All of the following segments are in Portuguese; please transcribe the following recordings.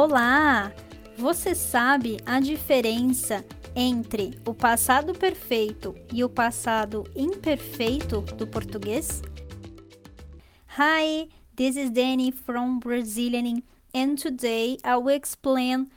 Olá! Você sabe a diferença entre o passado perfeito e o passado imperfeito do português? Hi, this is Danny from Brazilian and today I will explain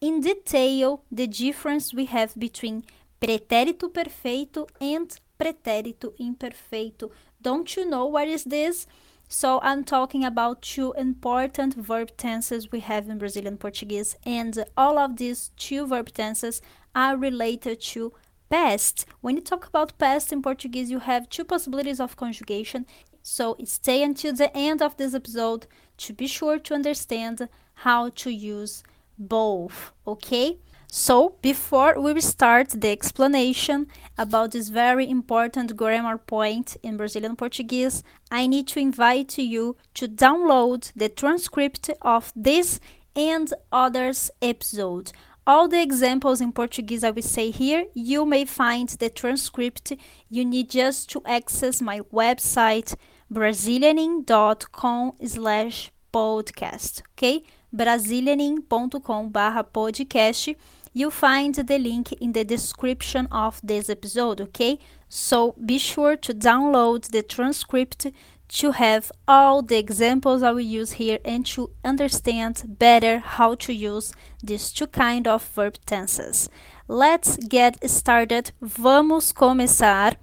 in detail the difference we have between pretérito perfeito and pretérito imperfeito. Don't you know what is this? So I'm talking about two important verb tenses we have in Brazilian Portuguese, and all of these two verb tenses are related to past. When you talk about past in Portuguese, you have two possibilities of conjugation. So stay until the end of this episode to be sure to understand how to use both, okay? So, before we start the explanation about this very important grammar point in Brazilian Portuguese, I need to invite you to download the transcript of this and others episode. All the examples in Portuguese I will say here, you may find the transcript. You need just to access my website brazilianing.com slash podcast, okay? brasilianing.com barra podcast You'll find the link in the description of this episode, okay? So be sure to download the transcript to have all the examples I will use here and to understand better how to use these two kind of verb tenses. Let's get started. Vamos começar.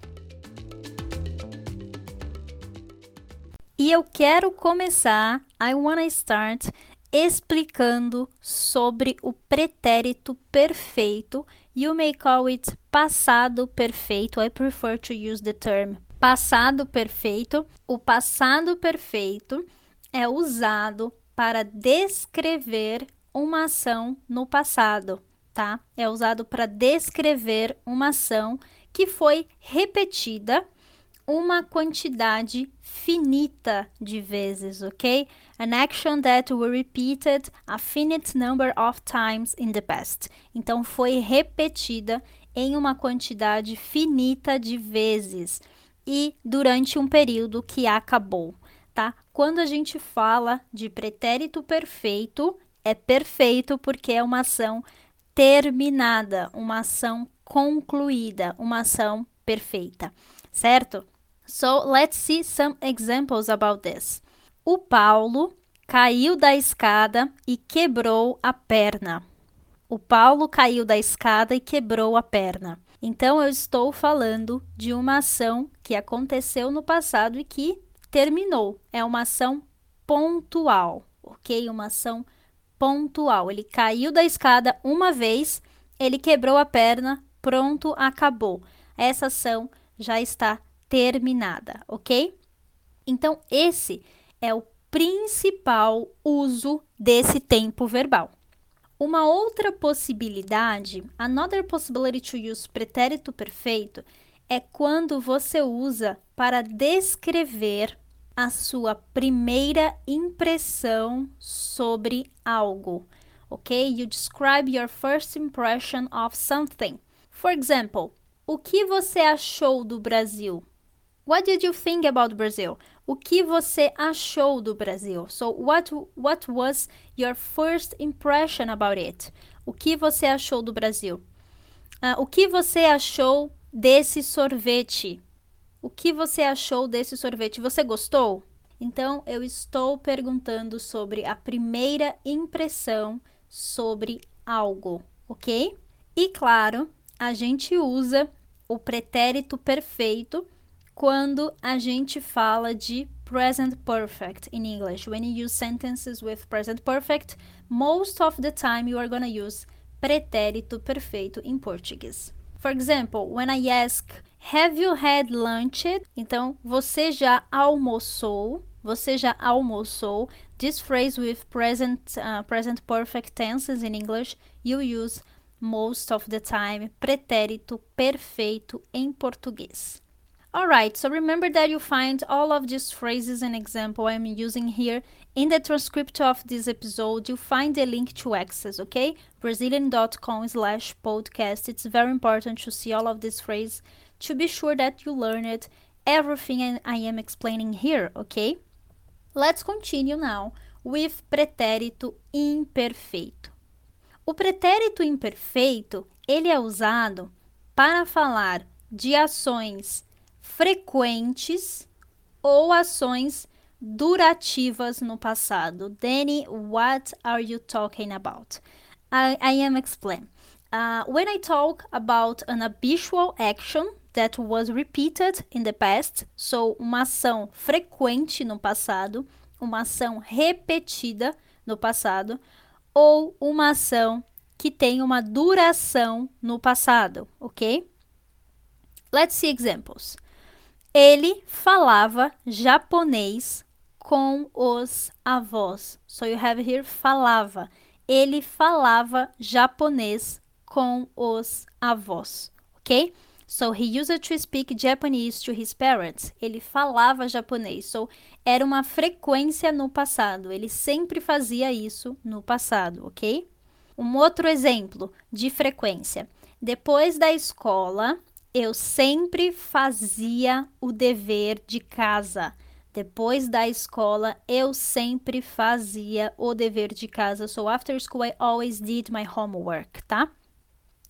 E eu quero começar, I wanna start explicando sobre o pretérito perfeito. You may call it passado perfeito. I prefer to use the term passado perfeito. O passado perfeito é usado para descrever uma ação no passado, tá? É usado para descrever uma ação que foi repetida uma quantidade finita de vezes, ok? An action that was repeated a finite number of times in the past. Então, foi repetida em uma quantidade finita de vezes e durante um período que acabou, tá? Quando a gente fala de pretérito perfeito, é perfeito porque é uma ação terminada, uma ação concluída, uma ação perfeita, certo? So let's see some examples about this. O Paulo caiu da escada e quebrou a perna. O Paulo caiu da escada e quebrou a perna. Então eu estou falando de uma ação que aconteceu no passado e que terminou. É uma ação pontual, ok? Uma ação pontual. Ele caiu da escada uma vez, ele quebrou a perna, pronto, acabou. Essa ação já está terminada, ok? Então, esse é o principal uso desse tempo verbal. Uma outra possibilidade, another possibility to use pretérito perfeito, é quando você usa para descrever a sua primeira impressão sobre algo. Ok? You describe your first impression of something. For example, o que você achou do Brasil? What did you think about Brazil? O que você achou do Brasil? So, what, what was your first impression about it? O que você achou do Brasil? Uh, o que você achou desse sorvete? O que você achou desse sorvete? Você gostou? Então, eu estou perguntando sobre a primeira impressão sobre algo, ok? E claro, a gente usa o pretérito perfeito quando a gente fala de present perfect in English. When you use sentences with present perfect, most of the time you are going to use pretérito perfeito in Portuguese. For example, when I ask, have you had lunch? Então, você já almoçou? Você já almoçou? This phrase with present uh, present perfect tenses in English, you use most of the time pretérito perfeito em português. Alright, so remember that you find all of these phrases and example I'm using here in the transcript of this episode. You find the link to access, okay? Brazilian.com slash podcast. It's very important to see all of these phrases to be sure that you learn it, everything I am explaining here, okay? Let's continue now with pretérito imperfeito. O pretérito imperfeito, ele é usado para falar de ações frequentes ou ações durativas no passado. Danny, what are you talking about? I, I am explain. Uh, when I talk about an habitual action that was repeated in the past, so uma ação frequente no passado, uma ação repetida no passado, ou uma ação que tem uma duração no passado, ok? Let's see examples. Ele falava japonês com os avós. So you have here falava. Ele falava japonês com os avós, ok? So he used to speak Japanese to his parents. Ele falava japonês. So era uma frequência no passado. Ele sempre fazia isso no passado, ok? Um outro exemplo de frequência. Depois da escola, eu sempre fazia o dever de casa. Depois da escola, eu sempre fazia o dever de casa. So after school, I always did my homework, tá?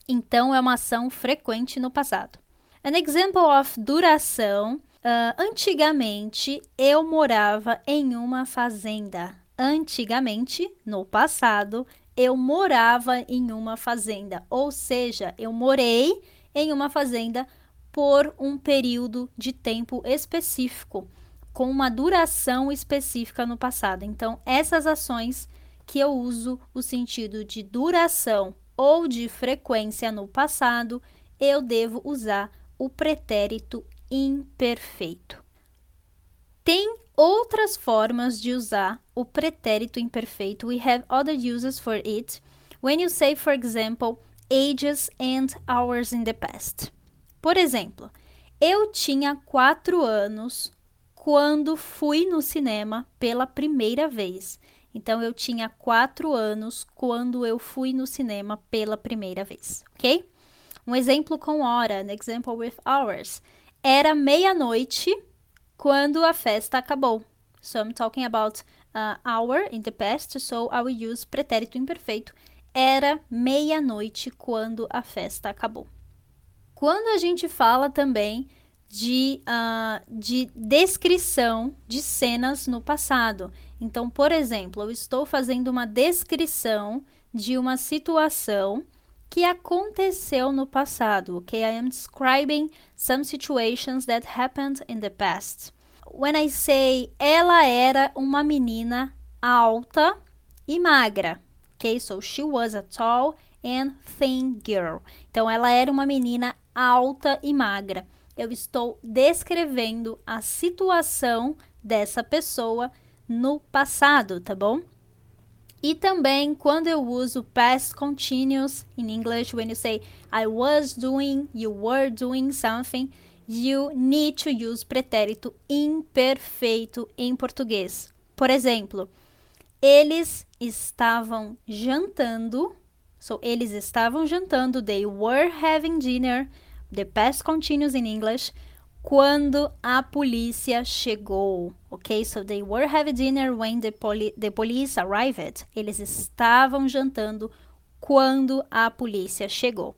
então é uma ação frequente no passado. An example of duração. Uh, antigamente eu morava em uma fazenda. Antigamente, no passado, eu morava em uma fazenda. Ou seja, eu morei em uma fazenda por um período de tempo específico, com uma duração específica no passado. Então, essas ações que eu uso o sentido de duração ou de frequência no passado, eu devo usar o pretérito imperfeito. Tem outras formas de usar o pretérito imperfeito. We have other uses for it. When you say, for example, ages and hours in the past. Por exemplo, eu tinha quatro anos quando fui no cinema pela primeira vez. Então, eu tinha quatro anos quando eu fui no cinema pela primeira vez, ok? Um exemplo com hora, an example with hours. Era meia-noite quando a festa acabou. So, I'm talking about uh, hour in the past, so I will use pretérito imperfeito. Era meia-noite quando a festa acabou. Quando a gente fala também de, uh, de descrição de cenas no passado. Então, por exemplo, eu estou fazendo uma descrição de uma situação que aconteceu no passado, ok? I am describing some situations that happened in the past. When I say ela era uma menina alta e magra, ok? So she was a tall and thin girl. Então ela era uma menina alta e magra eu estou descrevendo a situação dessa pessoa no passado, tá bom? E também quando eu uso past continuous in English, when you say I was doing, you were doing something, you need to use pretérito imperfeito em português. Por exemplo, eles estavam jantando. So, eles estavam jantando. They were having dinner the past continuous in English, quando a polícia chegou, ok? So they were having dinner when the, poli the police arrived. Eles estavam jantando quando a polícia chegou.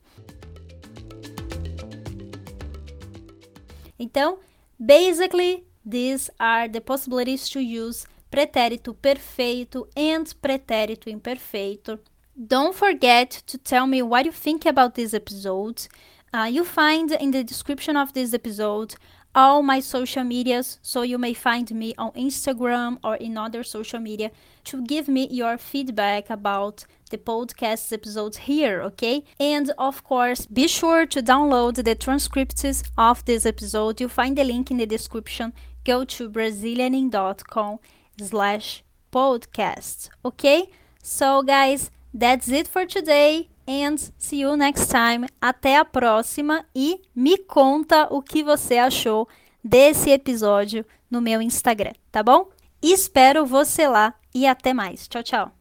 Então, basically, these are the possibilities to use pretérito perfeito and pretérito imperfeito. Don't forget to tell me what you think about this episode. Uh, you find in the description of this episode all my social medias, so you may find me on Instagram or in other social media to give me your feedback about the podcast episodes here, okay? And of course, be sure to download the transcripts of this episode. You'll find the link in the description. Go to brazilianing.com slash podcast, okay? So guys, that's it for today. and see you next time. Até a próxima e me conta o que você achou desse episódio no meu Instagram, tá bom? Espero você lá e até mais. Tchau, tchau.